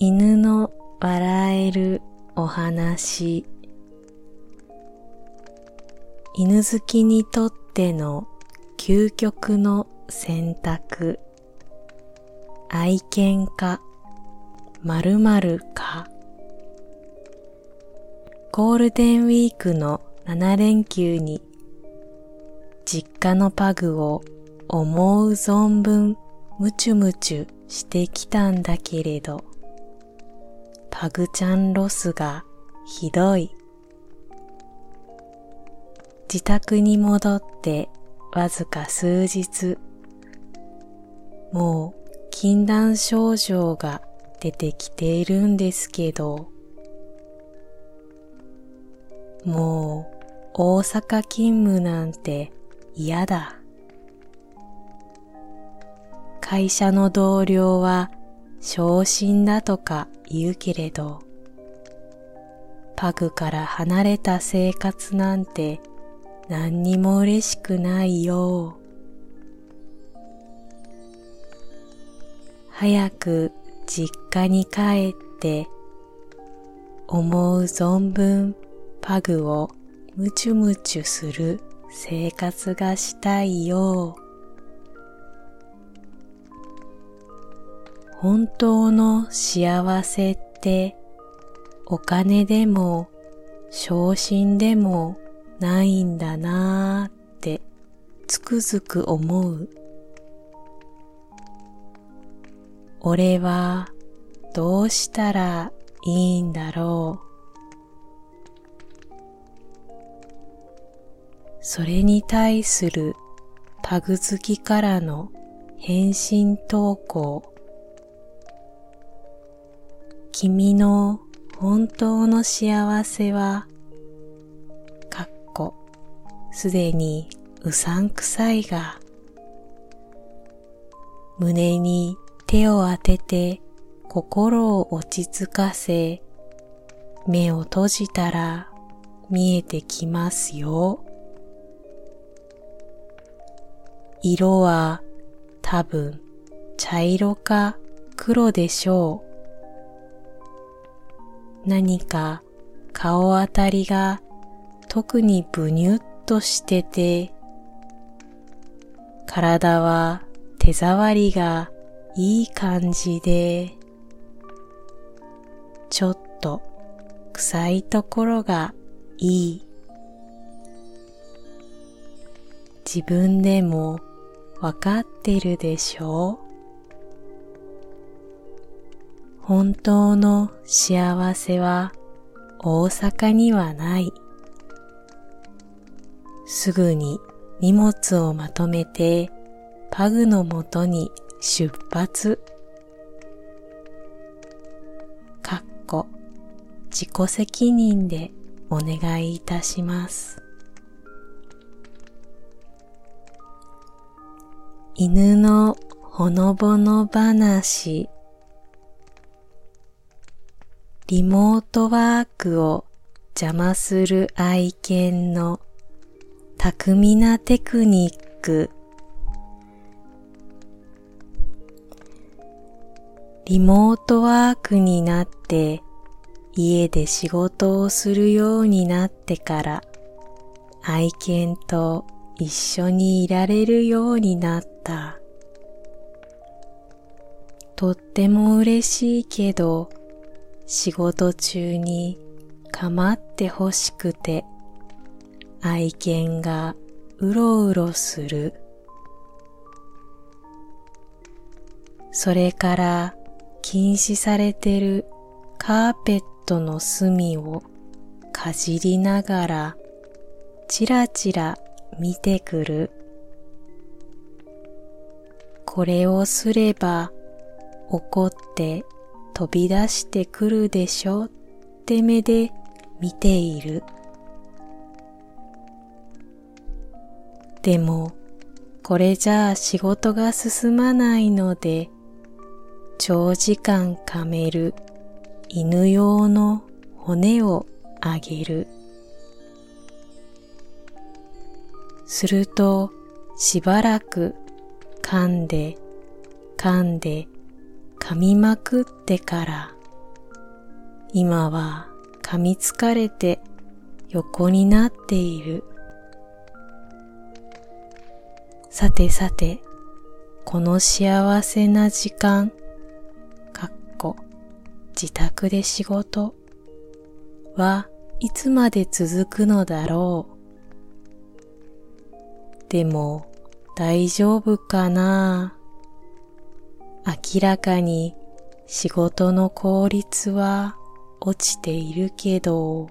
犬の笑えるお話。犬好きにとっての究極の選択。愛犬か〇〇か。ゴールデンウィークの7連休に実家のパグを思う存分ムチュムチュしてきたんだけれど。パグちゃんロスがひどい。自宅に戻ってわずか数日。もう禁断症状が出てきているんですけど。もう大阪勤務なんて嫌だ。会社の同僚は昇進だとか言うけれどパグから離れた生活なんて何にも嬉しくないよ。早く実家に帰って思う存分パグをムチュムチュする生活がしたいよ。本当の幸せってお金でも昇進でもないんだなーってつくづく思う。俺はどうしたらいいんだろう。それに対するパグ好きからの返信投稿。君の本当の幸せはかっこすでにうさんくさいが、胸に手を当てて心を落ち着かせ、目を閉じたら見えてきますよ。色は多分茶色か黒でしょう。何か顔あたりが特にブニュッとしてて、体は手触りがいい感じで、ちょっと臭いところがいい。自分でもわかってるでしょう本当の幸せは大阪にはない。すぐに荷物をまとめてパグのもとに出発。かっこ自己責任でお願いいたします。犬のほのぼの話リモートワークを邪魔する愛犬の巧みなテクニックリモートワークになって家で仕事をするようになってから愛犬と一緒にいられるようになった。とっても嬉しいけど仕事中に構ってほしくて愛犬がうろうろする。それから禁止されてるカーペットの隅をかじりながらちらちら見てくる。これをすれば怒って飛び出してくるでしょって目で見ている。でも、これじゃあ仕事が進まないので、長時間噛める犬用の骨をあげる。すると、しばらく噛んで、噛んで、噛みまくってから今は噛みつかれて横になっている。さてさて、この幸せな時間、かっこ、自宅で仕事はいつまで続くのだろう。でも、大丈夫かな明らかに仕事の効率は落ちているけど、